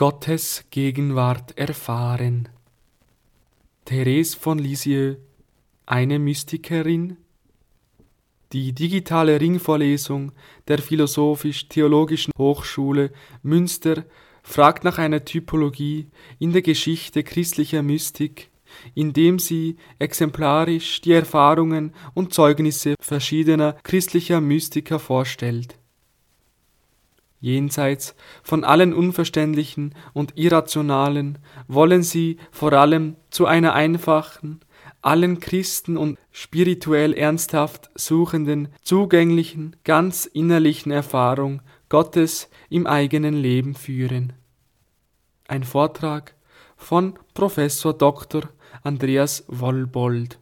Gottes Gegenwart erfahren. Therese von Lisieux, eine Mystikerin? Die digitale Ringvorlesung der Philosophisch-Theologischen Hochschule Münster fragt nach einer Typologie in der Geschichte christlicher Mystik, indem sie exemplarisch die Erfahrungen und Zeugnisse verschiedener christlicher Mystiker vorstellt. Jenseits von allen Unverständlichen und Irrationalen wollen sie vor allem zu einer einfachen, allen Christen und spirituell ernsthaft Suchenden zugänglichen, ganz innerlichen Erfahrung Gottes im eigenen Leben führen. Ein Vortrag von Professor Dr. Andreas Wollbold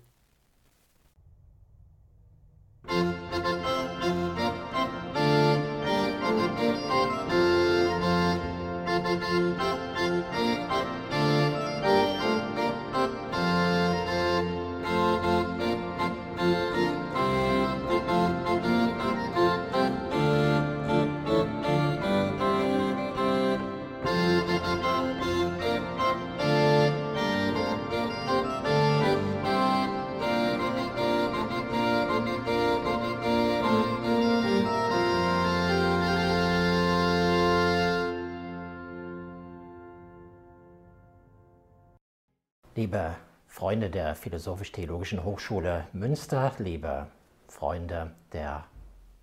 Liebe Freunde der Philosophisch-Theologischen Hochschule Münster, liebe Freunde der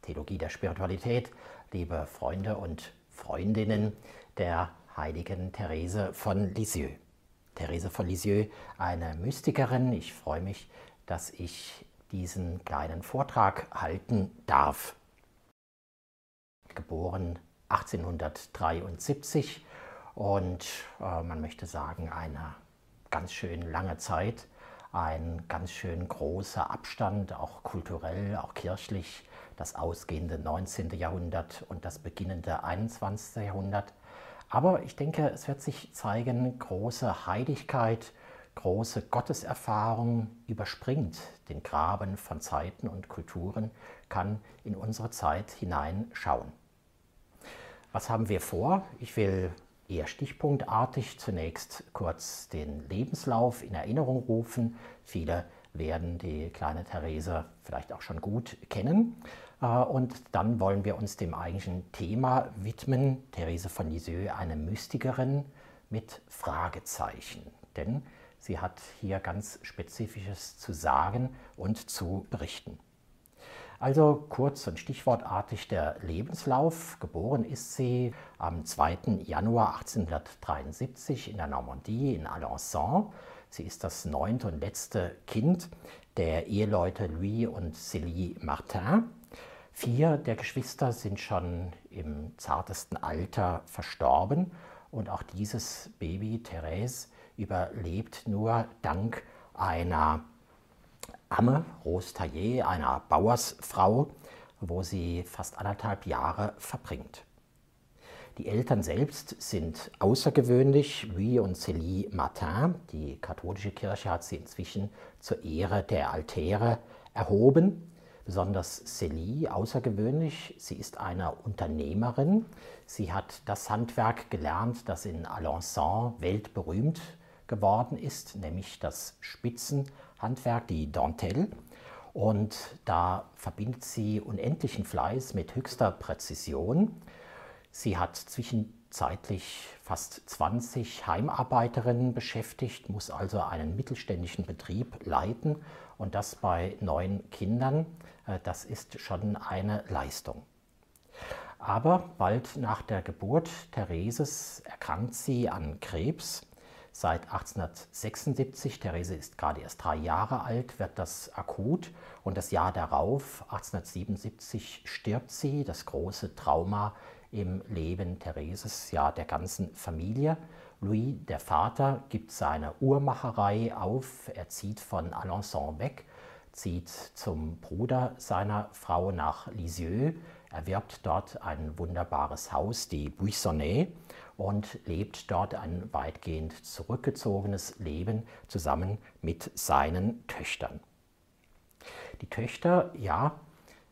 Theologie der Spiritualität, liebe Freunde und Freundinnen der heiligen Therese von Lisieux. Therese von Lisieux, eine Mystikerin. Ich freue mich, dass ich diesen kleinen Vortrag halten darf. Geboren 1873 und äh, man möchte sagen, eine ganz schön lange Zeit ein ganz schön großer Abstand, auch kulturell, auch kirchlich, das ausgehende 19. Jahrhundert und das beginnende 21. Jahrhundert. Aber ich denke, es wird sich zeigen, große Heiligkeit, große Gotteserfahrung überspringt den Graben von Zeiten und Kulturen, kann in unsere Zeit hineinschauen. Was haben wir vor? Ich will eher stichpunktartig zunächst kurz den Lebenslauf in Erinnerung rufen. Viele werden die kleine Therese vielleicht auch schon gut kennen. Äh, und dann wollen wir uns dem eigentlichen Thema widmen. Therese von Lisieux, eine Mystikerin mit Fragezeichen. Denn sie hat hier ganz Spezifisches zu sagen und zu berichten. Also kurz und stichwortartig der Lebenslauf. Geboren ist sie am 2. Januar 1873 in der Normandie in Alençon. Sie ist das neunte und letzte Kind der Eheleute Louis und Célie Martin. Vier der Geschwister sind schon im zartesten Alter verstorben und auch dieses Baby Therese überlebt nur dank einer Amme, Rose Taillet, einer Bauersfrau, wo sie fast anderthalb Jahre verbringt. Die Eltern selbst sind außergewöhnlich. Louis und Célie Martin, die katholische Kirche hat sie inzwischen zur Ehre der Altäre erhoben. Besonders Célie außergewöhnlich. Sie ist eine Unternehmerin. Sie hat das Handwerk gelernt, das in Alençon weltberühmt geworden ist, nämlich das Spitzen- Handwerk, die Dentelle. Und da verbindet sie unendlichen Fleiß mit höchster Präzision. Sie hat zwischenzeitlich fast 20 Heimarbeiterinnen beschäftigt, muss also einen mittelständischen Betrieb leiten und das bei neun Kindern. Äh, das ist schon eine Leistung. Aber bald nach der Geburt Thereses erkrankt sie an Krebs seit 1876. Therese ist gerade erst drei Jahre alt, wird das akut und das Jahr darauf, 1877, stirbt sie, das große Trauma im Leben Thereses, ja der ganzen Familie. Louis, der Vater, gibt seine Uhrmacherei auf, er zieht von Alençon weg, zieht zum Bruder seiner Frau nach Lisieux, erwirbt dort ein wunderbares Haus, die Buissonnet, und lebt dort ein weitgehend zurückgezogenes Leben zusammen mit seinen Töchtern. Die Töchter, ja,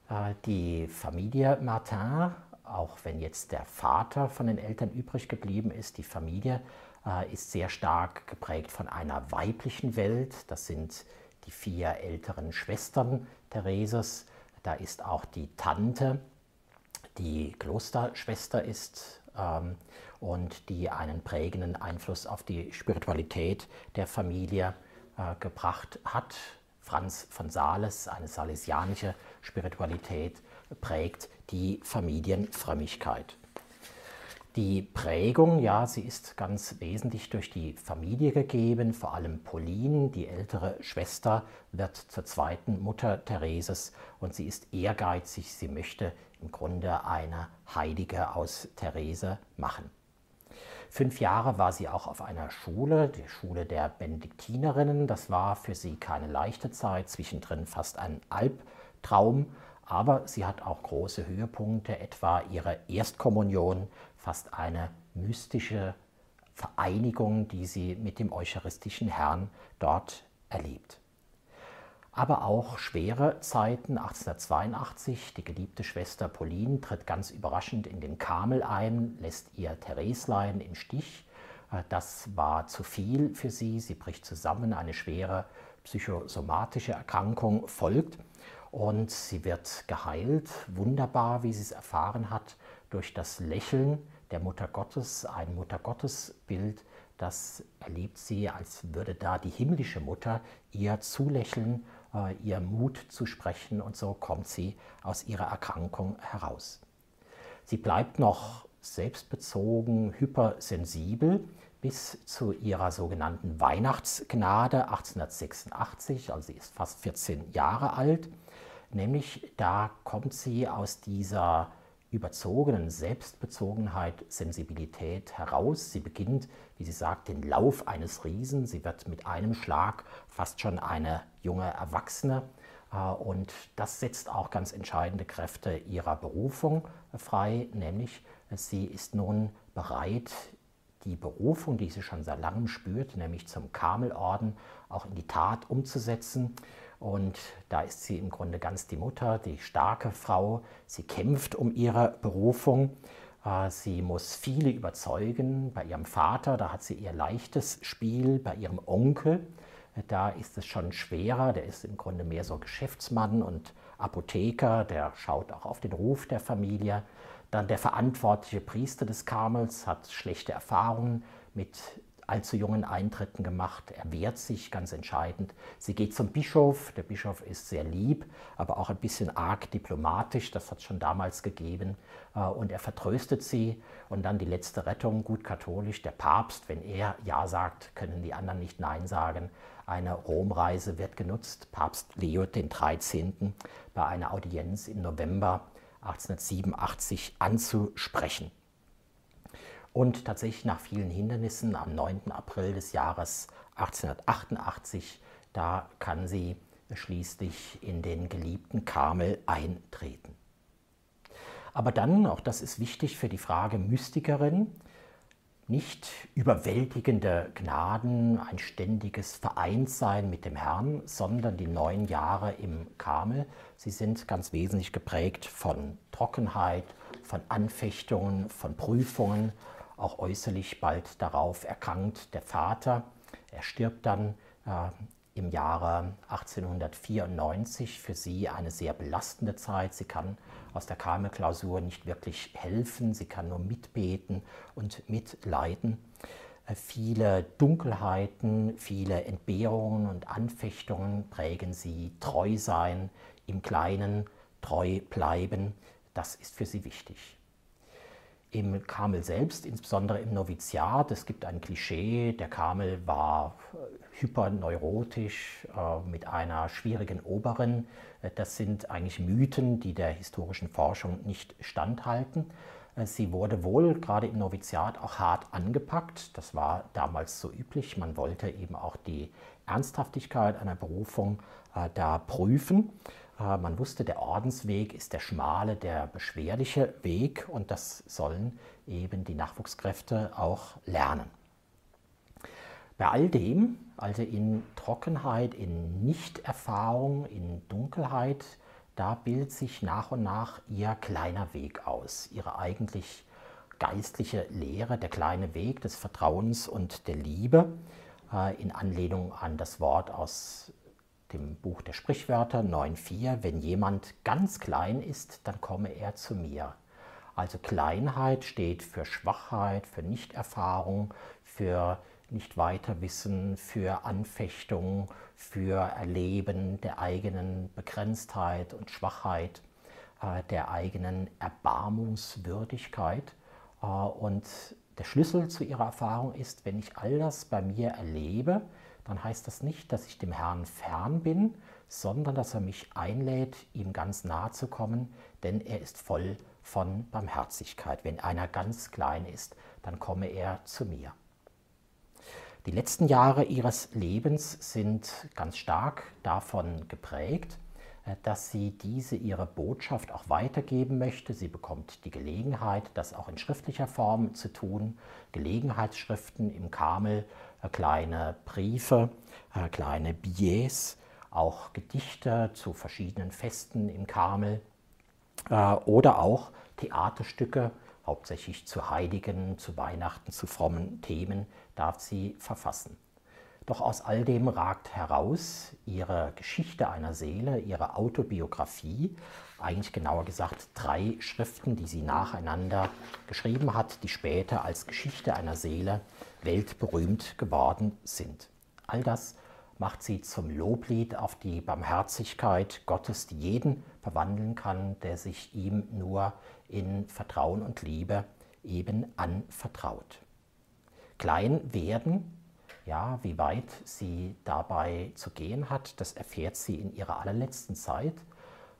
äh, die Familie Martin, auch wenn jetzt der Vater von den Eltern übrig geblieben ist, die Familie äh, ist sehr stark geprägt von einer weiblichen Welt. Das sind die vier älteren Schwestern Thereses. Da ist auch die Tante, die Klosterschwester ist ähm, und die einen prägenden Einfluss auf die Spiritualität der Familie äh, gebracht hat. Franz von Sales, eine salesianische Spiritualität, prägt die Familienfrömmigkeit. Die Prägung, ja, sie ist ganz wesentlich durch die Familie gegeben. Vor allem Pauline, die ältere Schwester, wird zur zweiten Mutter Thereses und sie ist ehrgeizig. Sie möchte im Grunde eine Heilige aus Therese machen. Fünf Jahre war sie auch auf einer Schule, die Schule der Benediktinerinnen. Das war für sie keine leichte Zeit, zwischendrin fast ein Albtraum. Aber sie hat auch große Höhepunkte, etwa ihre Erstkommunion, fast eine mystische Vereinigung, die sie mit dem eucharistischen Herrn dort erlebt. Aber auch schwere Zeiten, 1882, die geliebte Schwester Pauline tritt ganz überraschend in den Karmel ein, lässt ihr Thereslein im Stich. Das war zu viel für sie, sie bricht zusammen, eine schwere psychosomatische Erkrankung folgt. Und sie wird geheilt, wunderbar, wie sie es erfahren hat, durch das Lächeln der Mutter Gottes, ein Muttergottesbild, das erlebt sie, als würde da die himmlische Mutter ihr zulächeln, äh, ihr Mut zu sprechen und so kommt sie aus ihrer Erkrankung heraus. Sie bleibt noch selbstbezogen, hypersensibel bis zu ihrer sogenannten Weihnachtsgnade 1886, also sie ist fast 14 Jahre alt. Nämlich da kommt sie aus dieser überzogenen Selbstbezogenheit, Sensibilität heraus. Sie beginnt, wie sie sagt, den Lauf eines Riesen. Sie wird mit einem Schlag fast schon eine junge Erwachsene. Äh, und das setzt auch ganz entscheidende Kräfte ihrer Berufung frei, nämlich sie ist nun bereit, die Berufung, die sie schon seit langem spürt, nämlich zum Karmelorden, auch in die Tat umzusetzen. Und da ist sie im Grunde ganz die Mutter, die starke Frau. Sie kämpft um ihre Berufung. Äh, sie muss viele überzeugen. Bei ihrem Vater, da hat sie ihr leichtes Spiel. Bei ihrem Onkel, da ist es schon schwerer. Der ist im Grunde mehr so Geschäftsmann und Apotheker. Der schaut auch auf den Ruf der Familie. Dann der verantwortliche Priester des Karmels hat schlechte Erfahrungen mit allzu jungen Eintritten gemacht. Er wehrt sich ganz entscheidend. Sie geht zum Bischof. Der Bischof ist sehr lieb, aber auch ein bisschen arg diplomatisch. Das hat es schon damals gegeben. Äh, und er vertröstet sie. Und dann die letzte Rettung, gut katholisch. Der Papst, wenn er Ja sagt, können die anderen nicht Nein sagen. Eine Romreise wird genutzt. Papst Leo XIII. bei einer Audienz im November 1887 anzusprechen. Und tatsächlich nach vielen Hindernissen am 9. April des Jahres 1888, da kann sie schließlich in den geliebten Karmel eintreten. Aber dann, auch das ist wichtig für die Frage Mystikerin, nicht überwältigende Gnaden, ein ständiges Vereintsein mit dem Herrn, sondern die neun Jahre im Karmel, sie sind ganz wesentlich geprägt von Trockenheit, von Anfechtungen, von Prüfungen auch äußerlich bald darauf erkrankt der Vater. Er stirbt dann äh, im Jahre 1894. Für sie eine sehr belastende Zeit. Sie kann aus der Karmelklausur nicht wirklich helfen. Sie kann nur mitbeten und mitleiden. Äh, viele Dunkelheiten, viele Entbehrungen und Anfechtungen prägen sie. Treu sein, im Kleinen treu bleiben, das ist für sie wichtig im Karmel selbst, insbesondere im Noviziat. Es gibt ein Klischee, der Karmel war äh, hyperneurotisch äh, mit einer schwierigen Oberin. Äh, das sind eigentlich Mythen, die der historischen Forschung nicht standhalten. Sie wurde wohl gerade im Noviziat auch hart angepackt. Das war damals so üblich. Man wollte eben auch die Ernsthaftigkeit einer Berufung äh, da prüfen. Äh, man wusste, der Ordensweg ist der schmale, der beschwerliche Weg und das sollen eben die Nachwuchskräfte auch lernen. Bei all dem, also in Trockenheit, in Nichterfahrung, in Dunkelheit, da bildet sich nach und nach ihr kleiner Weg aus, ihre eigentlich geistliche Lehre, der kleine Weg des Vertrauens und der Liebe, äh, in Anlehnung an das Wort aus dem Buch der Sprichwörter 9.4, wenn jemand ganz klein ist, dann komme er zu mir. Also Kleinheit steht für Schwachheit, für Nichterfahrung, für nicht weiter wissen, für Anfechtung, für Erleben der eigenen Begrenztheit und Schwachheit, äh, der eigenen Erbarmungswürdigkeit. Äh, und der Schlüssel zu ihrer Erfahrung ist, wenn ich all das bei mir erlebe, dann heißt das nicht, dass ich dem Herrn fern bin, sondern dass er mich einlädt, ihm ganz nahe zu kommen, denn er ist voll von Barmherzigkeit. Wenn einer ganz klein ist, dann komme er zu mir. Die letzten Jahre ihres Lebens sind ganz stark davon geprägt, äh, dass sie diese ihre Botschaft auch weitergeben möchte. Sie bekommt die Gelegenheit, das auch in schriftlicher Form zu tun. Gelegenheitsschriften im Karmel, kleine Briefe, äh, kleine Billets, auch Gedichte zu verschiedenen Festen im Karmel oder auch Theaterstücke hauptsächlich zu heiligen, zu Weihnachten, zu frommen Themen, darf sie verfassen. Doch aus all dem ragt heraus ihre Geschichte einer Seele, ihre Autobiografie, eigentlich genauer gesagt drei Schriften, die sie nacheinander geschrieben hat, die später als Geschichte einer Seele weltberühmt geworden sind. All das macht sie zum Loblied auf die Barmherzigkeit Gottes, die jeden verwandeln kann, der sich ihm nur in Vertrauen und Liebe eben anvertraut. Klein werden, ja, wie weit sie dabei zu gehen hat, das erfährt sie in ihrer allerletzten Zeit.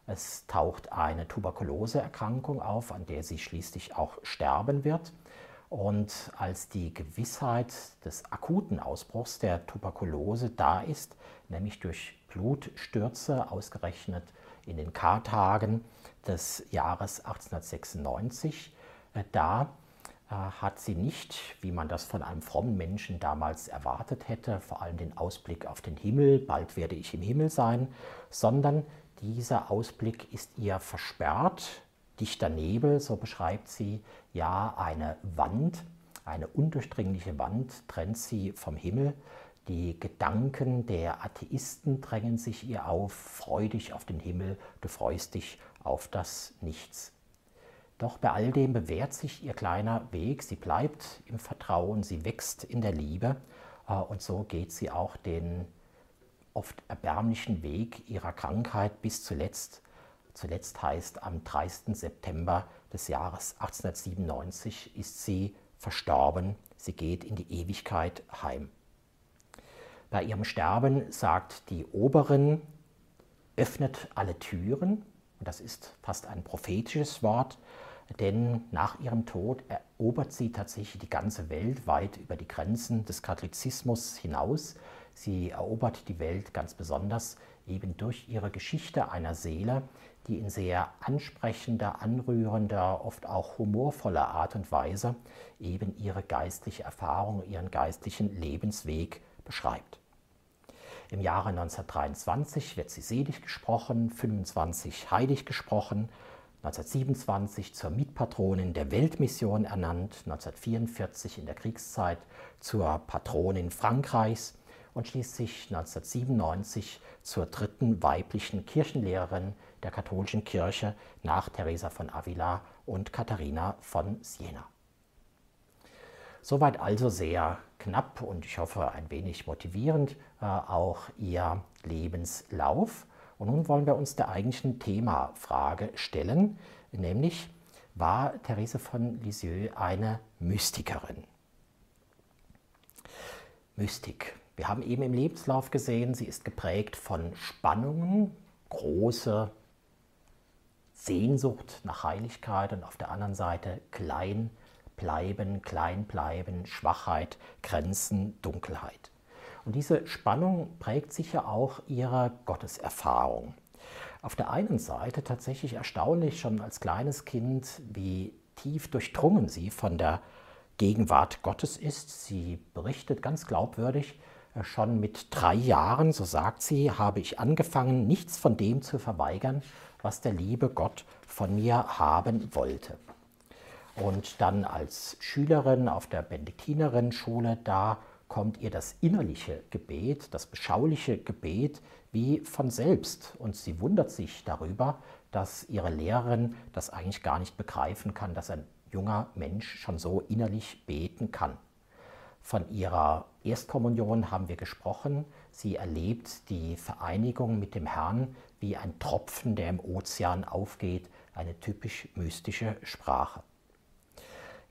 Es taucht eine Tuberkuloseerkrankung auf, an der sie schließlich auch sterben wird. Und als die Gewissheit des akuten Ausbruchs der Tuberkulose da ist, nämlich durch Blutstürze ausgerechnet in den K-Tagen des Jahres 1896, äh, da hat sie nicht, wie man das von einem frommen Menschen damals erwartet hätte, vor allem den Ausblick auf den Himmel, bald werde ich im Himmel sein, sondern dieser Ausblick ist ihr versperrt Dichter Nebel, so beschreibt sie, ja eine Wand, eine undurchdringliche Wand trennt sie vom Himmel. Die Gedanken der Atheisten drängen sich ihr auf, freu dich auf den Himmel, du freust dich auf das Nichts. Doch bei all dem bewährt sich ihr kleiner Weg, sie bleibt im Vertrauen, sie wächst in der Liebe äh, und so geht sie auch den oft erbärmlichen Weg ihrer Krankheit bis zuletzt Zuletzt heißt, am 30. September des Jahres 1897 ist sie verstorben. Sie geht in die Ewigkeit heim. Bei ihrem Sterben sagt die Oberin, öffnet alle Türen. Und das ist fast ein prophetisches Wort, denn nach ihrem Tod erobert sie tatsächlich die ganze Welt weit über die Grenzen des Katholizismus hinaus. Sie erobert die Welt ganz besonders eben durch ihre Geschichte einer Seele, die in sehr ansprechender, anrührender, oft auch humorvoller Art und Weise eben ihre geistliche Erfahrung, ihren geistlichen Lebensweg beschreibt. Im Jahre 1923 wird sie selig gesprochen, 25 heilig gesprochen, 1927 zur Mitpatronin der Weltmission ernannt, 1944 in der Kriegszeit zur Patronin Frankreichs und schließlich 1997 zur dritten weiblichen Kirchenlehrerin der katholischen Kirche nach Teresa von Avila und Katharina von Siena. Soweit also sehr knapp und ich hoffe ein wenig motivierend äh, auch Ihr Lebenslauf. Und nun wollen wir uns der eigentlichen Themafrage stellen, nämlich war Therese von Lisieux eine Mystikerin? Mystik. Wir haben eben im Lebenslauf gesehen, sie ist geprägt von Spannungen, große Sehnsucht nach Heiligkeit und auf der anderen Seite klein bleiben, klein bleiben, Schwachheit, Grenzen, Dunkelheit. Und diese Spannung prägt sicher auch ihre Gotteserfahrung. Auf der einen Seite tatsächlich erstaunlich schon als kleines Kind, wie tief durchdrungen sie von der Gegenwart Gottes ist. Sie berichtet ganz glaubwürdig, äh, schon mit drei Jahren, so sagt sie, habe ich angefangen, nichts von dem zu verweigern, was der liebe Gott von mir haben wollte. Und dann als Schülerin auf der Benediktinerinnen-Schule, da kommt ihr das innerliche Gebet, das beschauliche Gebet wie von selbst. Und sie wundert sich darüber, dass ihre Lehrerin das eigentlich gar nicht begreifen kann, dass ein junger Mensch schon so innerlich beten kann. Von ihrer Erstkommunion haben wir gesprochen. Sie erlebt die Vereinigung mit dem Herrn wie ein Tropfen, der im Ozean aufgeht, eine typisch mystische Sprache.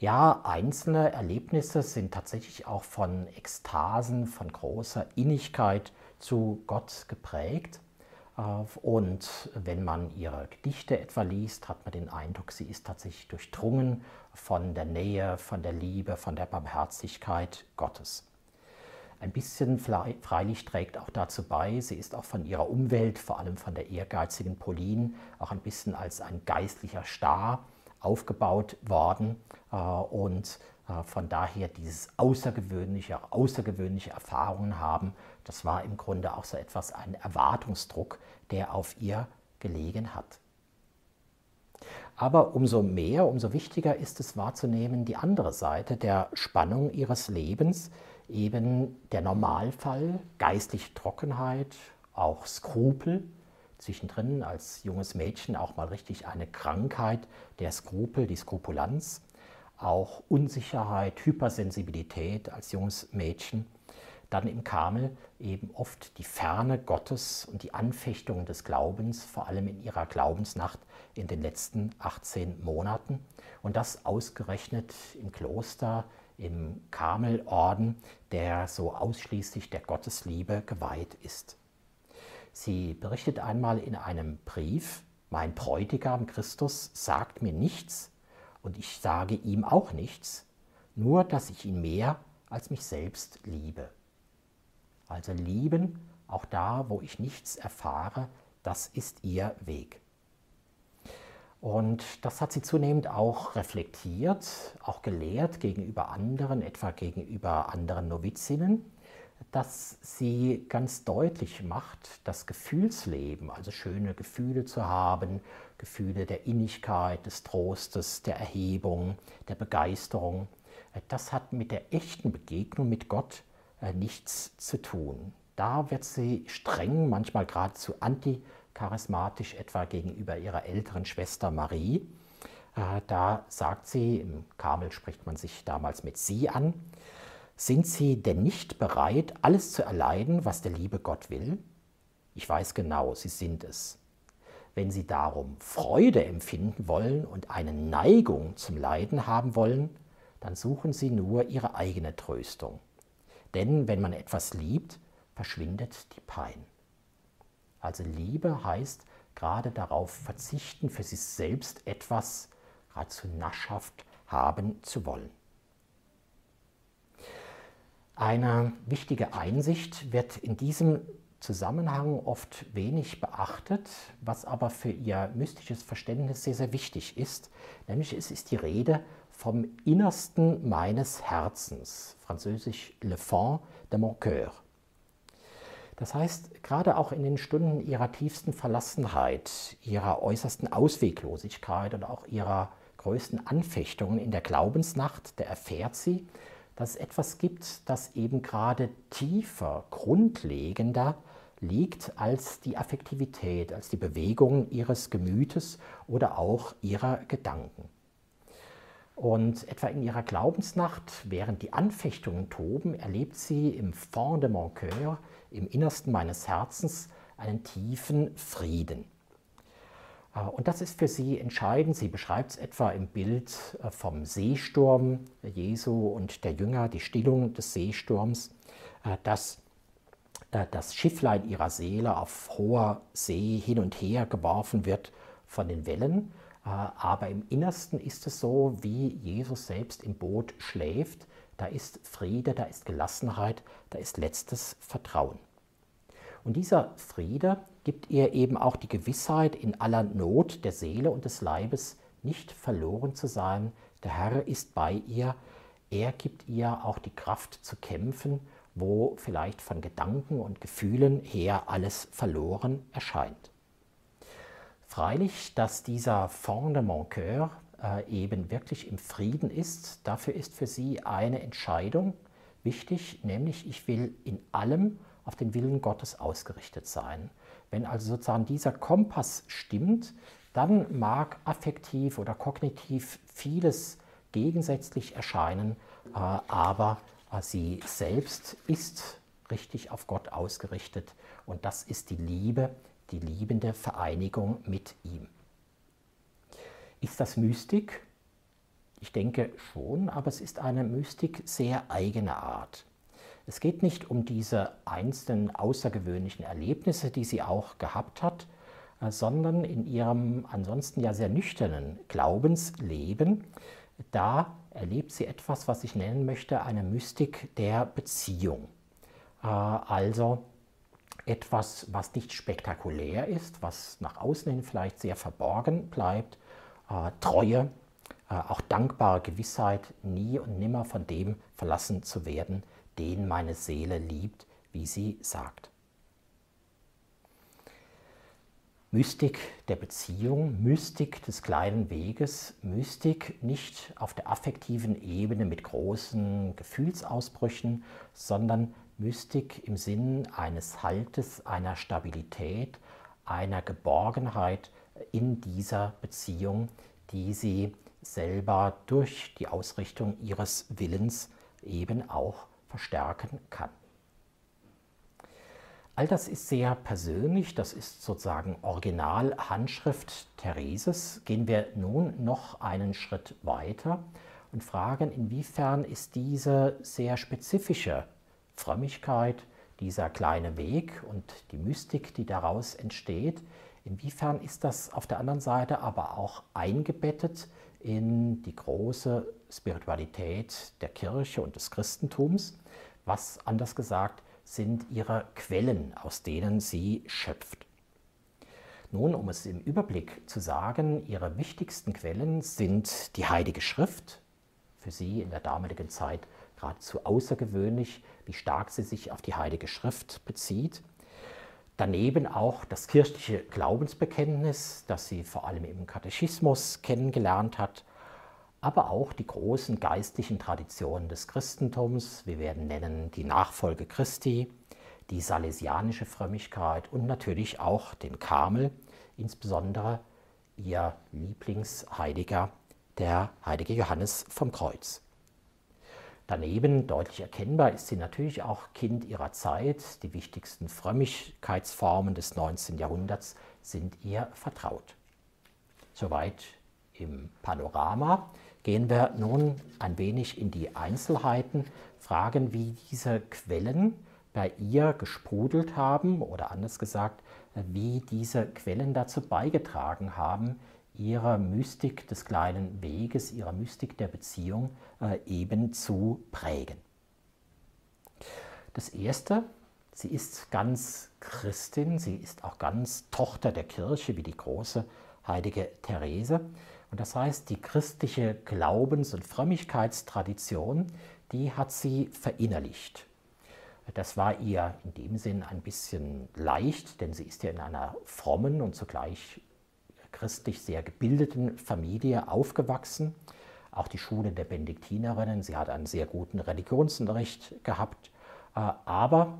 Ja, einzelne Erlebnisse sind tatsächlich auch von Ekstasen, von großer Innigkeit zu Gott geprägt. Äh, und wenn man ihre Gedichte etwa liest, hat man den Eindruck, sie ist tatsächlich durchdrungen von der Nähe, von der Liebe, von der Barmherzigkeit Gottes. Ein bisschen freilich trägt auch dazu bei, sie ist auch von ihrer Umwelt, vor allem von der ehrgeizigen Pauline, auch ein bisschen als ein geistlicher Star aufgebaut worden äh, und äh, von daher dieses außergewöhnliche, außergewöhnliche Erfahrungen haben, das war im Grunde auch so etwas ein Erwartungsdruck, der auf ihr gelegen hat. Aber umso mehr, umso wichtiger ist es wahrzunehmen, die andere Seite der Spannung ihres Lebens, eben der Normalfall, geistliche Trockenheit, auch Skrupel, zwischendrin als junges Mädchen auch mal richtig eine Krankheit der Skrupel, die Skrupulanz, auch Unsicherheit, Hypersensibilität als junges Mädchen. Dann im Karmel eben oft die Ferne Gottes und die Anfechtung des Glaubens, vor allem in ihrer Glaubensnacht in den letzten 18 Monaten. Und das ausgerechnet im Kloster, im Karmelorden, der so ausschließlich der Gottesliebe geweiht ist. Sie berichtet einmal in einem Brief, mein Bräutigam Christus sagt mir nichts und ich sage ihm auch nichts, nur dass ich ihn mehr als mich selbst liebe. Also lieben, auch da, wo ich nichts erfahre, das ist ihr Weg. Und das hat sie zunehmend auch reflektiert, auch gelehrt gegenüber anderen, etwa gegenüber anderen Novizinnen dass sie ganz deutlich macht, das Gefühlsleben, also schöne Gefühle zu haben, Gefühle der Innigkeit, des Trostes, der Erhebung, der Begeisterung, äh, das hat mit der echten Begegnung mit Gott äh, nichts zu tun. Da wird sie streng, manchmal geradezu anticharismatisch, etwa gegenüber ihrer älteren Schwester Marie. Äh, da sagt sie, im Karmel spricht man sich damals mit sie an, sind Sie denn nicht bereit, alles zu erleiden, was der liebe Gott will? Ich weiß genau, Sie sind es. Wenn Sie darum Freude empfinden wollen und eine Neigung zum Leiden haben wollen, dann suchen Sie nur Ihre eigene Tröstung. Denn wenn man etwas liebt, verschwindet die Pein. Also Liebe heißt gerade darauf verzichten, für sich selbst etwas geradezu naschhaft haben zu wollen. Eine wichtige Einsicht wird in diesem Zusammenhang oft wenig beachtet, was aber für ihr mystisches Verständnis sehr, sehr wichtig ist. Nämlich es ist die Rede vom Innersten meines Herzens, französisch Le Fond de mon cœur. Das heißt, gerade auch in den Stunden ihrer tiefsten Verlassenheit, ihrer äußersten Ausweglosigkeit und auch ihrer größten Anfechtungen in der Glaubensnacht, da erfährt sie, dass es etwas gibt, das eben gerade tiefer, grundlegender liegt als die Affektivität, als die Bewegung ihres Gemütes oder auch ihrer Gedanken. Und etwa in ihrer Glaubensnacht, während die Anfechtungen toben, erlebt sie im Fond de mon cœur, im Innersten meines Herzens, einen tiefen Frieden. Äh, und das ist für sie entscheidend. Sie beschreibt es etwa im Bild äh, vom Seesturm Jesu und der Jünger, die Stillung des Seesturms, äh, dass das Schifflein ihrer Seele auf hoher See hin und her geworfen wird von den Wellen. Aber im Innersten ist es so, wie Jesus selbst im Boot schläft. Da ist Friede, da ist Gelassenheit, da ist letztes Vertrauen. Und dieser Friede gibt ihr eben auch die Gewissheit, in aller Not der Seele und des Leibes nicht verloren zu sein. Der Herr ist bei ihr. Er gibt ihr auch die Kraft zu kämpfen, wo vielleicht von Gedanken und Gefühlen her alles verloren erscheint. Freilich, dass dieser Fond de mon Coeur äh, eben wirklich im Frieden ist, dafür ist für sie eine Entscheidung wichtig, nämlich ich will in allem auf den Willen Gottes ausgerichtet sein. Wenn also sozusagen dieser Kompass stimmt, dann mag affektiv oder kognitiv vieles gegensätzlich erscheinen, äh, aber äh, sie selbst ist richtig auf Gott ausgerichtet und das ist die Liebe, die liebende Vereinigung mit ihm. Ist das Mystik? Ich denke schon, aber es ist eine Mystik sehr eigener Art. Es geht nicht um diese einzelnen außergewöhnlichen Erlebnisse, die sie auch gehabt hat, äh, sondern in ihrem ansonsten ja sehr nüchternen Glaubensleben, da erlebt sie etwas, was ich nennen möchte, eine Mystik der Beziehung. Äh, also etwas, was nicht spektakulär ist, was nach außen hin vielleicht sehr verborgen bleibt, äh, Treue, auch dankbare Gewissheit, nie und nimmer von dem verlassen zu werden, den meine Seele liebt, wie sie sagt. Mystik der Beziehung, Mystik des kleinen Weges, Mystik nicht auf der affektiven Ebene mit großen Gefühlsausbrüchen, sondern Mystik im Sinn eines Haltes, einer Stabilität, einer Geborgenheit in dieser Beziehung, die sie selber durch die Ausrichtung ihres Willens eben auch verstärken kann. All das ist sehr persönlich, das ist sozusagen Originalhandschrift Thereses. Gehen wir nun noch einen Schritt weiter und fragen, inwiefern ist diese sehr spezifische Frömmigkeit, dieser kleine Weg und die Mystik, die daraus entsteht, inwiefern ist das auf der anderen Seite aber auch eingebettet in die große Spiritualität der Kirche und des Christentums, was anders gesagt sind ihre Quellen, aus denen sie schöpft. Nun, um es im Überblick zu sagen, ihre wichtigsten Quellen sind die Heilige Schrift, für sie in der damaligen Zeit geradezu außergewöhnlich, wie stark sie sich auf die Heilige Schrift bezieht. Daneben auch das kirchliche Glaubensbekenntnis, das sie vor allem im Katechismus kennengelernt hat aber auch die großen geistlichen Traditionen des Christentums. Wir werden nennen die Nachfolge Christi, die salesianische Frömmigkeit und natürlich auch den Karmel, insbesondere ihr Lieblingsheiliger, der heilige Johannes vom Kreuz. Daneben deutlich erkennbar ist sie natürlich auch Kind ihrer Zeit. Die wichtigsten Frömmigkeitsformen des 19. Jahrhunderts sind ihr vertraut. Soweit im Panorama. Gehen wir nun ein wenig in die Einzelheiten, fragen, wie diese Quellen bei ihr gesprudelt haben oder anders gesagt, wie diese Quellen dazu beigetragen haben, ihre Mystik des kleinen Weges, ihre Mystik der Beziehung äh, eben zu prägen. Das Erste, sie ist ganz Christin, sie ist auch ganz Tochter der Kirche, wie die große heilige Therese. Und das heißt, die christliche Glaubens- und Frömmigkeitstradition, die hat sie verinnerlicht. Das war ihr in dem Sinn ein bisschen leicht, denn sie ist ja in einer frommen und zugleich christlich sehr gebildeten Familie aufgewachsen. Auch die Schule der Benediktinerinnen, sie hat einen sehr guten Religionsunterricht gehabt, äh, aber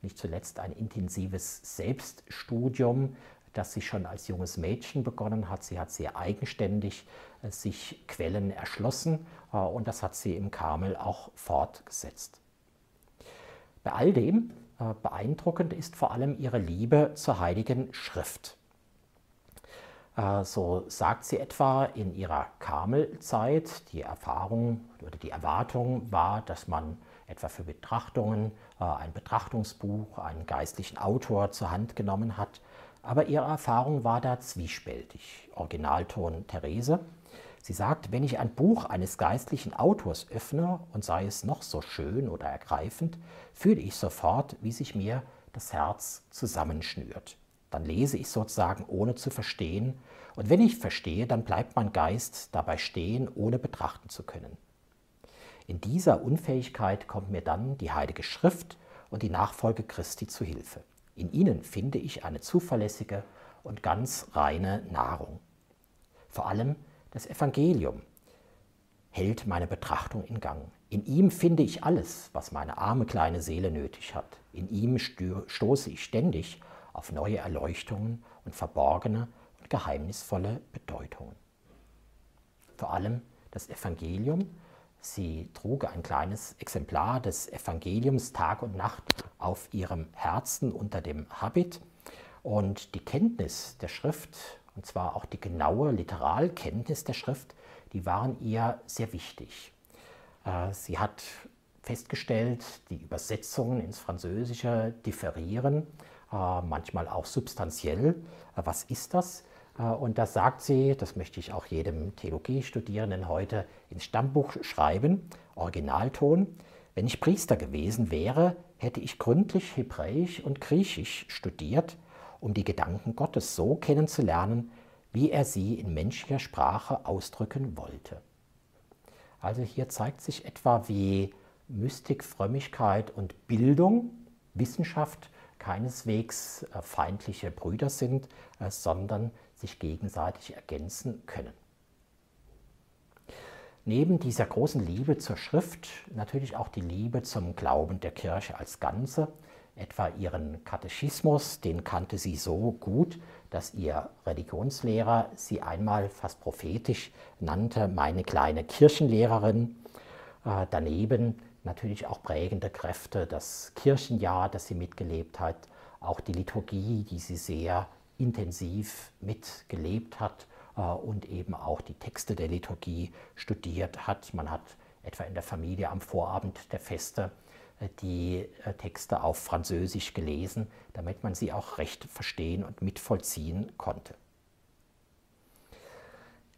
nicht zuletzt ein intensives Selbststudium, das sie schon als junges Mädchen begonnen hat. Sie hat sehr eigenständig äh, sich Quellen erschlossen äh, und das hat sie im Karmel auch fortgesetzt. Bei all dem äh, beeindruckend ist vor allem ihre Liebe zur Heiligen Schrift. So sagt sie etwa in ihrer Karmelzeit, die Erfahrung oder die Erwartung war, dass man etwa für Betrachtungen ein Betrachtungsbuch, einen geistlichen Autor zur Hand genommen hat aber ihre Erfahrung war da zwiespältig. Originalton Therese. Sie sagt, wenn ich ein Buch eines geistlichen Autors öffne und sei es noch so schön oder ergreifend, fühle ich sofort, wie sich mir das Herz zusammenschnürt. Dann lese ich sozusagen ohne zu verstehen, und wenn ich verstehe, dann bleibt mein Geist dabei stehen, ohne betrachten zu können. In dieser Unfähigkeit kommt mir dann die Heilige Schrift und die Nachfolge Christi zu Hilfe. In ihnen finde ich eine zuverlässige und ganz reine Nahrung. Vor allem das Evangelium hält meine Betrachtung in Gang. In ihm finde ich alles, was meine arme kleine Seele nötig hat. In ihm stoße ich ständig auf neue Erleuchtungen und verborgene und geheimnisvolle Bedeutungen. Vor allem das Evangelium. Sie trug ein kleines Exemplar des Evangeliums Tag und Nacht auf ihrem Herzen unter dem Habit. Und die Kenntnis der Schrift, und zwar auch die genaue Literalkenntnis der Schrift, die waren ihr sehr wichtig. Äh, sie hat festgestellt, die Übersetzungen ins Französische differieren, äh, manchmal auch substanziell. Äh, was ist das? Und das sagt sie, das möchte ich auch jedem Theologiestudierenden heute ins Stammbuch schreiben, Originalton. Wenn ich Priester gewesen wäre, hätte ich gründlich Hebräisch und Griechisch studiert, um die Gedanken Gottes so kennenzulernen, wie er sie in menschlicher Sprache ausdrücken wollte. Also hier zeigt sich etwa, wie Mystik, Frömmigkeit und Bildung, Wissenschaft keineswegs äh, feindliche Brüder sind, äh, sondern sich gegenseitig ergänzen können. Neben dieser großen Liebe zur Schrift natürlich auch die Liebe zum Glauben der Kirche als Ganze, etwa ihren Katechismus, den kannte sie so gut, dass ihr Religionslehrer sie einmal fast prophetisch nannte, meine kleine Kirchenlehrerin. Äh, daneben natürlich auch prägende Kräfte, das Kirchenjahr, das sie mitgelebt hat, auch die Liturgie, die sie sehr intensiv mitgelebt hat äh, und eben auch die Texte der Liturgie studiert hat. Man hat etwa in der Familie am Vorabend der Feste die äh, Texte auf Französisch gelesen, damit man sie auch recht verstehen und mitvollziehen konnte.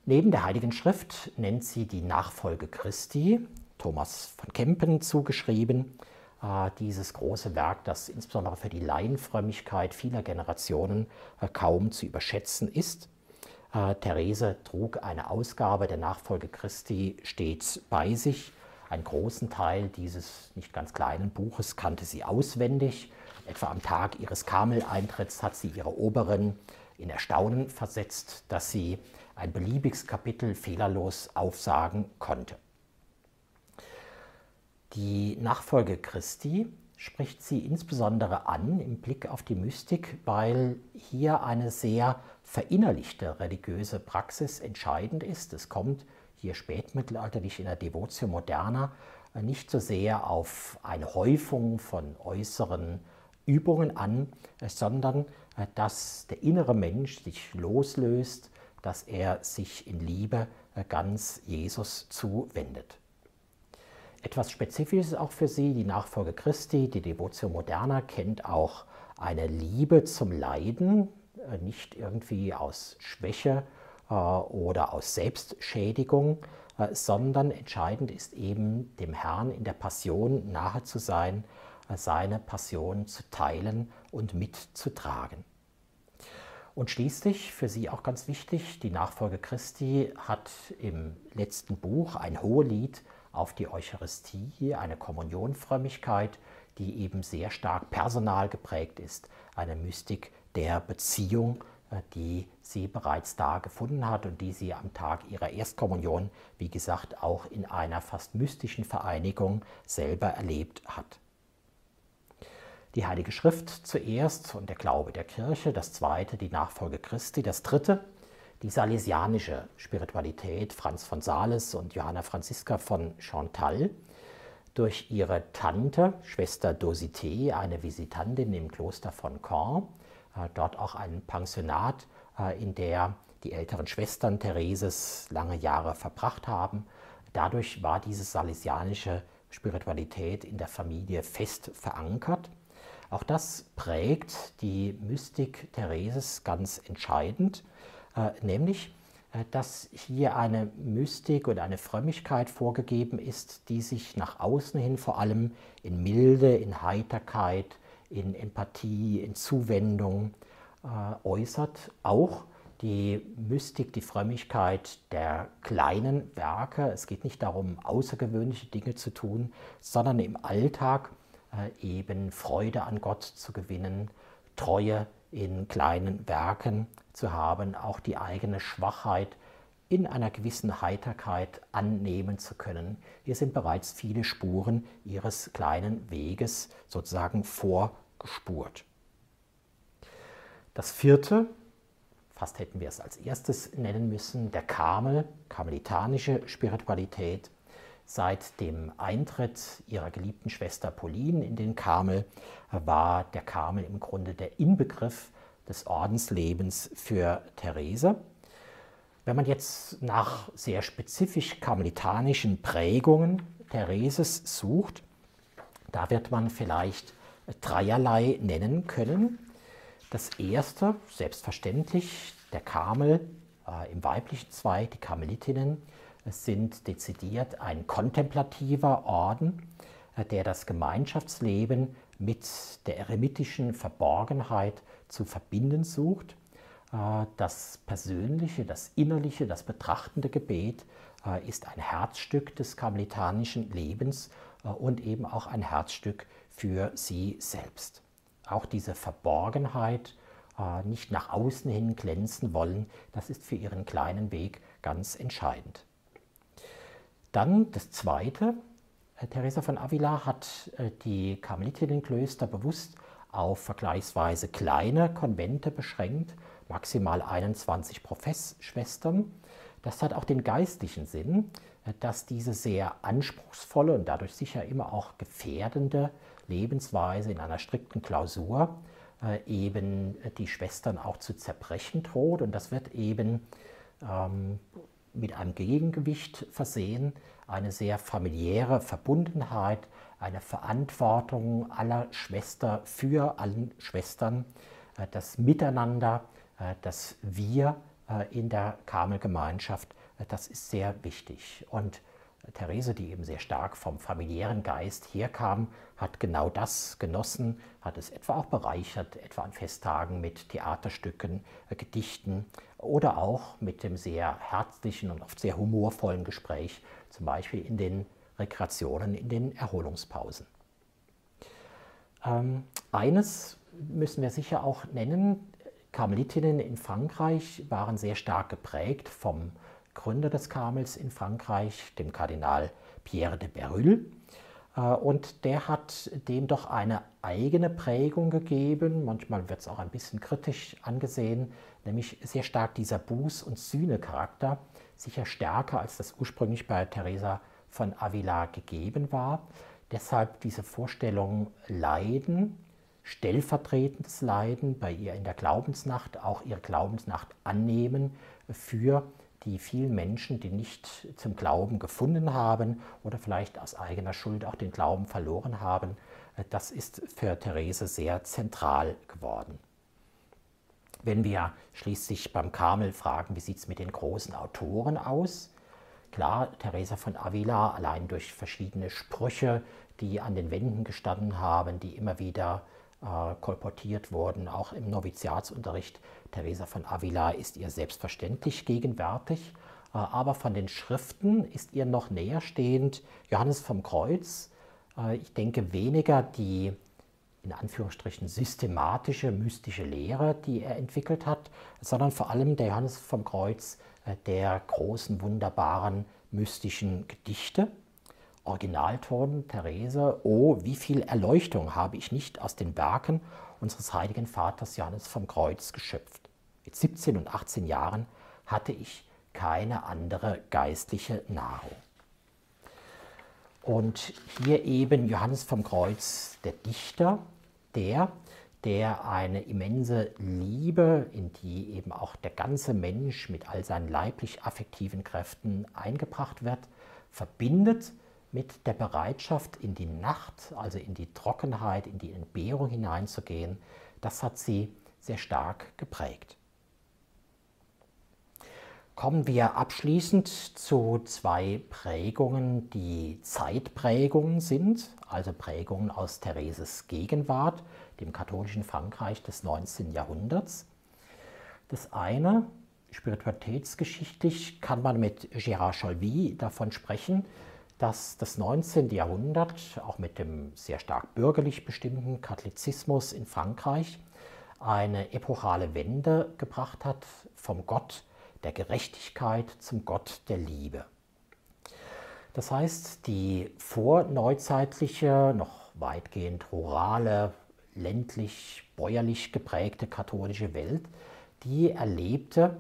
Neben der Heiligen Schrift nennt sie die Nachfolge Christi, Thomas von Kempen zugeschrieben, äh, dieses große Werk, das insbesondere für die Laienfrömmigkeit vieler Generationen äh, kaum zu überschätzen ist. Therese trug eine Ausgabe der Nachfolge Christi stets bei sich einen großen Teil dieses nicht ganz kleinen Buches kannte sie auswendig. Etwa am Tag ihres Karmel-Eintritts hat sie ihre Oberin in Erstaunen versetzt, dass sie ein beliebiges Kapitel fehlerlos aufsagen konnte. Die Nachfolge Christi spricht sie insbesondere an im Blick auf die Mystik, weil hier eine sehr verinnerlichte religiöse Praxis entscheidend ist. Es kommt hier spätmittelalterlich in der Devotio Moderna, äh, nicht so sehr auf eine Häufung von äußeren Übungen an, äh, sondern äh, dass der innere Mensch sich loslöst, dass er sich in Liebe ganz Jesus zuwendet. Etwas Spezifisches auch für sie, die Nachfolge Christi, die Devotio Moderna kennt auch eine Liebe zum Leiden, nicht irgendwie aus Schwäche äh, oder aus Selbstschädigung, äh, sondern entscheidend ist eben dem Herrn in der Passion nahe zu sein, äh, seine Passion zu teilen und mitzutragen. Und schließlich, für Sie auch ganz wichtig, die Nachfolge Christi hat im letzten Buch ein Hohelied auf die Eucharistie, eine Kommunionfrömmigkeit, die eben sehr stark personal geprägt ist, eine Mystik der Beziehung äh, die sie bereits da gefunden hat und die sie am Tag ihrer Erstkommunion, wie gesagt, auch in einer fast mystischen Vereinigung selber erlebt hat. Die Heilige Schrift zuerst und der Glaube der Kirche, das zweite die Nachfolge Christi, das dritte die salesianische Spiritualität Franz von Sales und Johanna Franziska von Chantal durch ihre Tante, Schwester Dosité, eine Visitantin im Kloster von Caen, äh, dort auch ein Pensionat, äh, in der die älteren Schwestern Thereses lange Jahre verbracht haben. Dadurch war diese salesianische Spiritualität in der Familie fest verankert. Auch das prägt die Mystik Thereses ganz entscheidend, nämlich dass hier eine Mystik oder eine Frömmigkeit vorgegeben ist, die sich nach außen hin vor allem in Milde, in Heiterkeit, in Empathie, in Zuwendung äh, äußert. Auch die Mystik, die Frömmigkeit der kleinen Werke. Es geht nicht darum, außergewöhnliche Dinge zu tun, sondern im Alltag äh, eben Freude an Gott zu gewinnen, Treue in kleinen Werken zu haben, auch die eigene Schwachheit in einer gewissen Heiterkeit annehmen zu können. Hier sind bereits viele Spuren ihres kleinen Weges sozusagen vorgespurt. Das vierte, fast hätten wir es als erstes nennen müssen, der Karmel, karmelitanische Spiritualität. Seit dem Eintritt ihrer geliebten Schwester Pauline in den Karmel war der Karmel im Grunde der Inbegriff des Ordenslebens für Therese. Wenn man jetzt nach sehr spezifisch karmelitanischen Prägungen Thereses sucht, da wird man vielleicht dreierlei nennen können. Das erste, selbstverständlich, der Karmel äh, im weiblichen Zweig, die Karmelitinnen, sind dezidiert ein kontemplativer Orden, äh, der das Gemeinschaftsleben mit der eremitischen Verborgenheit zu verbinden sucht. Äh, das persönliche, das innerliche, das betrachtende Gebet äh, ist ein Herzstück des karmelitanischen Lebens äh, und eben auch ein Herzstück für sie selbst. Auch diese Verborgenheit, nicht nach außen hin glänzen wollen, das ist für ihren kleinen Weg ganz entscheidend. Dann das Zweite, Teresa von Avila hat die Karmelitinnenklöster bewusst auf vergleichsweise kleine Konvente beschränkt maximal 21 Professschwestern. Das hat auch den geistlichen Sinn, dass diese sehr anspruchsvolle und dadurch sicher immer auch gefährdende Lebensweise in einer strikten Klausur äh, eben die Schwestern auch zu zerbrechen droht. Und das wird eben ähm, mit einem Gegengewicht versehen, eine sehr familiäre Verbundenheit, eine Verantwortung aller Schwester für allen Schwestern, äh, das Miteinander, äh, das Wir äh, in der Karmelgemeinschaft, das ist sehr wichtig. Und Therese, die eben sehr stark vom familiären Geist herkam, hat genau das genossen, hat es etwa auch bereichert, etwa an Festtagen mit Theaterstücken, Gedichten oder auch mit dem sehr herzlichen und oft sehr humorvollen Gespräch, zum Beispiel in den Rekreationen, in den Erholungspausen. Ähm, eines müssen wir sicher auch nennen, Karmelitinnen in Frankreich waren sehr stark geprägt vom Gründer des Karmels in Frankreich, dem Kardinal Pierre de Berulle. Äh, und der hat dem doch eine eigene Prägung gegeben. Manchmal wird es auch ein bisschen kritisch angesehen, nämlich sehr stark dieser Buß- und Sühne-Charakter, sicher stärker als das ursprünglich bei Teresa von Avila gegeben war. Deshalb diese Vorstellung Leiden stellvertretendes Leiden bei ihr in der Glaubensnacht, auch ihre Glaubensnacht annehmen für die vielen Menschen, die nicht zum Glauben gefunden haben oder vielleicht aus eigener Schuld auch den Glauben verloren haben. Das ist für Therese sehr zentral geworden. Wenn wir schließlich beim Karmel fragen, wie sieht es mit den großen Autoren aus? Klar, Theresa von Avila allein durch verschiedene Sprüche, die an den Wänden gestanden haben, die immer wieder äh, kolportiert wurden. Auch im Noviziatsunterricht Teresa von Avila ist ihr selbstverständlich gegenwärtig. Äh, aber von den Schriften ist ihr noch näher stehend Johannes vom Kreuz. Äh, ich denke weniger die in Anführungsstrichen systematische, mystische Lehre, die er entwickelt hat, sondern vor allem der Johannes vom Kreuz der großen, wunderbaren, mystischen Gedichte. Originalton Therese, oh, wie viel Erleuchtung habe ich nicht aus den Werken unseres heiligen Vaters Johannes vom Kreuz geschöpft. Mit 17 und 18 Jahren hatte ich keine andere geistliche Nahrung. Und hier eben Johannes vom Kreuz, der Dichter, der, der eine immense Liebe, in die eben auch der ganze Mensch mit all seinen leiblich affektiven Kräften eingebracht wird, verbindet mit der Bereitschaft, in die Nacht, also in die Trockenheit, in die Entbehrung hineinzugehen, das hat sie sehr stark geprägt. Kommen wir abschließend zu zwei Prägungen, die Zeitprägungen sind, also Prägungen aus Thereses Gegenwart, dem katholischen Frankreich des 19. Jahrhunderts. Das eine, spiritualitätsgeschichtlich, kann man mit Gérard Cholvy davon sprechen, dass das 19. Jahrhundert auch mit dem sehr stark bürgerlich bestimmten Katholizismus in Frankreich eine epochale Wende gebracht hat vom Gott der Gerechtigkeit zum Gott der Liebe. Das heißt, die vorneuzeitliche, noch weitgehend rurale, ländlich, bäuerlich geprägte katholische Welt, die erlebte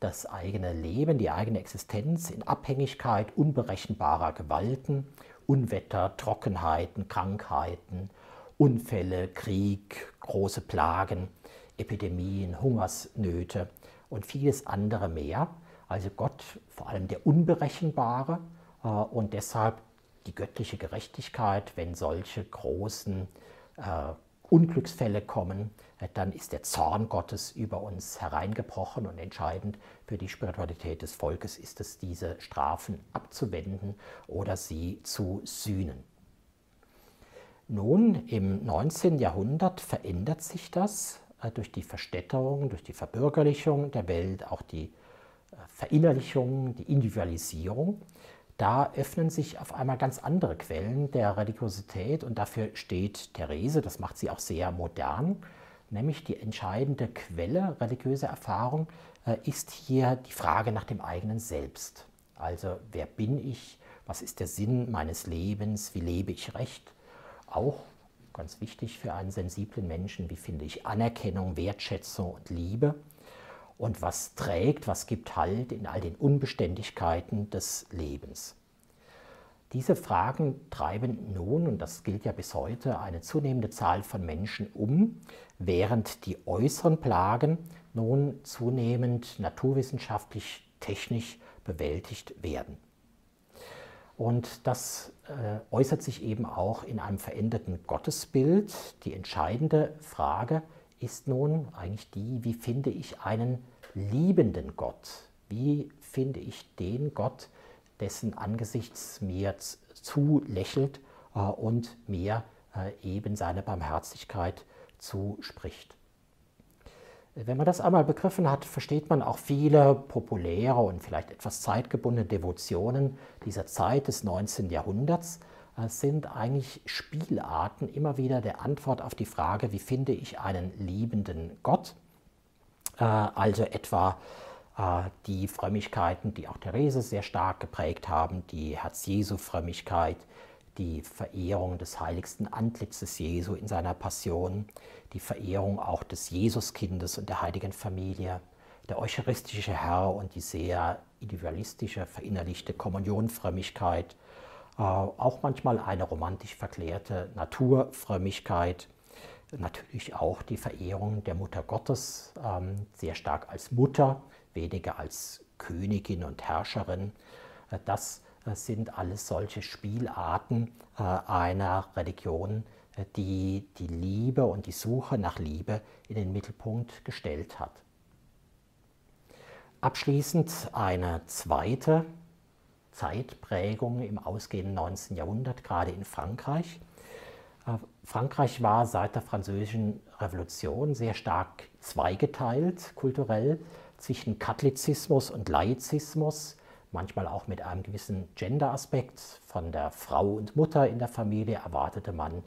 das eigene Leben, die eigene Existenz in Abhängigkeit unberechenbarer Gewalten, Unwetter, Trockenheiten, Krankheiten, Unfälle, Krieg, große Plagen, Epidemien, Hungersnöte und vieles andere mehr. Also Gott vor allem der Unberechenbare äh, und deshalb die göttliche Gerechtigkeit, wenn solche großen äh, Unglücksfälle kommen, dann ist der Zorn Gottes über uns hereingebrochen und entscheidend für die Spiritualität des Volkes ist es, diese Strafen abzuwenden oder sie zu sühnen. Nun, im 19. Jahrhundert verändert sich das äh, durch die Verstädterung, durch die Verbürgerlichung der Welt, auch die äh, Verinnerlichung, die Individualisierung da öffnen sich auf einmal ganz andere Quellen der Religiosität und dafür steht Therese, das macht sie auch sehr modern, nämlich die entscheidende Quelle religiöser Erfahrung äh, ist hier die Frage nach dem eigenen Selbst. Also wer bin ich, was ist der Sinn meines Lebens, wie lebe ich recht? Auch ganz wichtig für einen sensiblen Menschen, wie finde ich Anerkennung, Wertschätzung und Liebe? und was trägt, was gibt Halt in all den Unbeständigkeiten des Lebens. Diese Fragen treiben nun, und das gilt ja bis heute, eine zunehmende Zahl von Menschen um, während die äußeren Plagen nun zunehmend naturwissenschaftlich, technisch bewältigt werden. Und das äh, äußert sich eben auch in einem veränderten Gottesbild. Die entscheidende Frage ist nun eigentlich die, wie finde ich einen liebenden Gott? Wie finde ich den Gott, dessen Angesichts mir zulächelt äh, und mir äh, eben seine Barmherzigkeit zuspricht? Wenn man das einmal begriffen hat, versteht man auch viele populäre und vielleicht etwas zeitgebundene Devotionen dieser Zeit des 19. Jahrhunderts, sind eigentlich Spielarten immer wieder der Antwort auf die Frage, wie finde ich einen liebenden Gott? Äh, also etwa äh, die Frömmigkeiten, die auch Therese sehr stark geprägt haben, die Herz-Jesu-Frömmigkeit, die Verehrung des heiligsten Antlitzes Jesu in seiner Passion, die Verehrung auch des Jesuskindes und der heiligen Familie, der eucharistische Herr und die sehr individualistische, verinnerlichte Kommunionfrömmigkeit, äh, auch manchmal eine romantisch verklärte Naturfrömmigkeit, natürlich auch die Verehrung der Mutter Gottes, ähm, sehr stark als Mutter, weniger als Königin und Herrscherin. Äh, das äh, sind alles solche Spielarten einer Religion, die die Liebe und die Suche nach Liebe in den Mittelpunkt gestellt hat. Abschließend eine zweite Zeitprägung im ausgehenden 19. Jahrhundert, gerade in Frankreich. Äh, Frankreich war seit der Französischen Revolution sehr stark zweigeteilt kulturell zwischen Katholizismus und Laizismus, manchmal auch mit einem gewissen Gender-Aspekt. Von der Frau und Mutter in der Familie erwartete man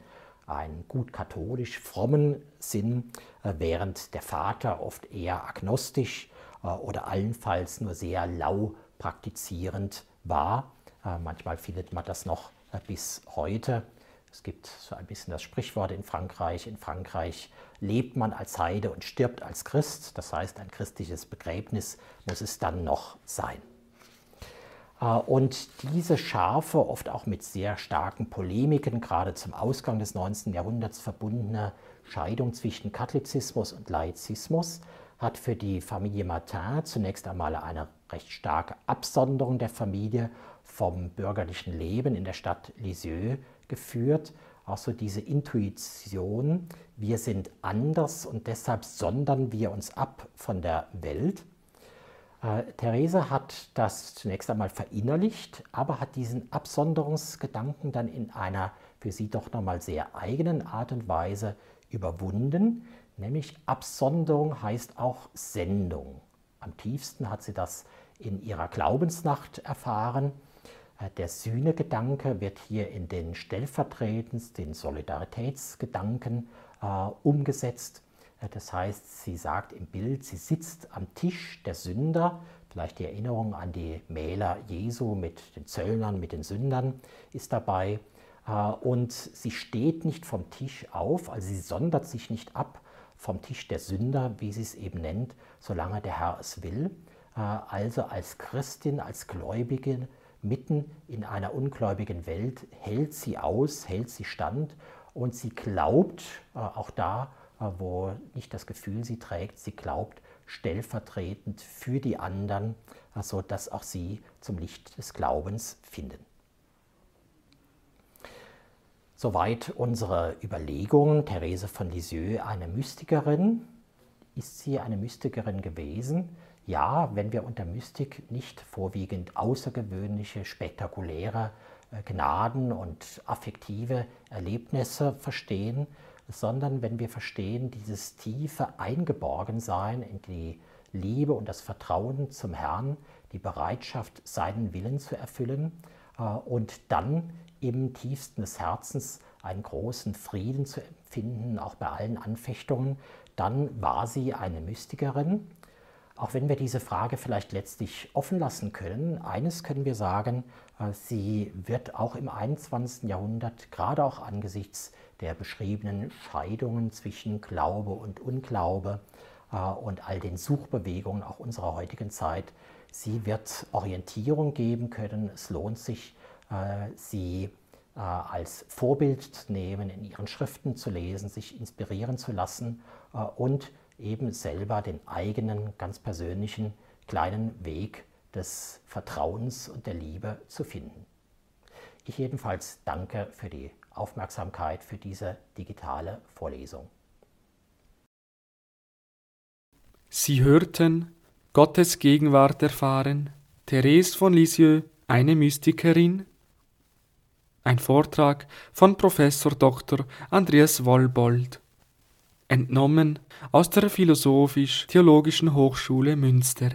einen gut katholisch frommen Sinn, äh, während der Vater oft eher agnostisch äh, oder allenfalls nur sehr lau praktizierend war. Äh, manchmal findet man das noch bis heute. Es gibt so ein bisschen das Sprichwort in Frankreich. In Frankreich lebt man als Heide und stirbt als Christ. Das heißt, ein christliches Begräbnis muss es dann noch sein. Äh, und diese scharfe, oft auch mit sehr starken Polemiken, gerade zum Ausgang des 19. Jahrhunderts verbundene Scheidung zwischen Katholizismus und Laizismus hat für die Familie Martin zunächst einmal eine recht starke Absonderung der Familie vom bürgerlichen Leben in der Stadt Lisieux geführt. Auch so diese Intuition, wir sind anders und deshalb sondern wir uns ab von der Welt. Äh, Therese hat das zunächst einmal verinnerlicht, aber hat diesen Absonderungsgedanken dann in einer für sie doch nochmal sehr eigenen Art und Weise überwunden, nämlich Absonderung heißt auch Sendung. Am tiefsten hat sie das in ihrer Glaubensnacht erfahren. Äh, der Sühnegedanke wird hier in den Stellvertretens, den Solidaritätsgedanken äh, umgesetzt. Das heißt, sie sagt im Bild, sie sitzt am Tisch der Sünder. Vielleicht die Erinnerung an die Mähler Jesu mit den Zöllnern, mit den Sündern ist dabei. Und sie steht nicht vom Tisch auf, also sie sondert sich nicht ab vom Tisch der Sünder, wie sie es eben nennt, solange der Herr es will. Also als Christin, als Gläubige mitten in einer ungläubigen Welt hält sie aus, hält sie stand und sie glaubt, auch da äh, wo nicht das Gefühl sie trägt, sie glaubt stellvertretend für die anderen, sodass auch sie zum Licht des Glaubens finden. Soweit unsere Überlegungen. Therese von Lisieux, eine Mystikerin. Ist sie eine Mystikerin gewesen? Ja, wenn wir unter Mystik nicht vorwiegend außergewöhnliche, spektakuläre äh, Gnaden und affektive Erlebnisse verstehen, sondern wenn wir verstehen, dieses tiefe Eingeborgensein in die Liebe und das Vertrauen zum Herrn, die Bereitschaft, seinen Willen zu erfüllen äh, und dann im tiefsten des Herzens einen großen Frieden zu empfinden, auch bei allen Anfechtungen, dann war sie eine Mystikerin. Auch wenn wir diese Frage vielleicht letztlich offen lassen können, eines können wir sagen, äh, sie wird auch im 21. Jahrhundert, gerade auch angesichts der beschriebenen Scheidungen zwischen Glaube und Unglaube äh, und all den Suchbewegungen auch unserer heutigen Zeit. Sie wird Orientierung geben können. Es lohnt sich, äh, sie als Vorbild zu nehmen, in ihren Schriften zu lesen, sich inspirieren zu lassen und eben selber den eigenen, ganz persönlichen kleinen Weg des Vertrauens und der Liebe zu finden. Ich jedenfalls danke für die Aufmerksamkeit für diese digitale Vorlesung. Sie hörten Gottes Gegenwart erfahren, Therese von Lisieux, eine Mystikerin. Ein Vortrag von Professor Dr. Andreas Wollbold. Entnommen aus der Philosophisch-Theologischen Hochschule Münster.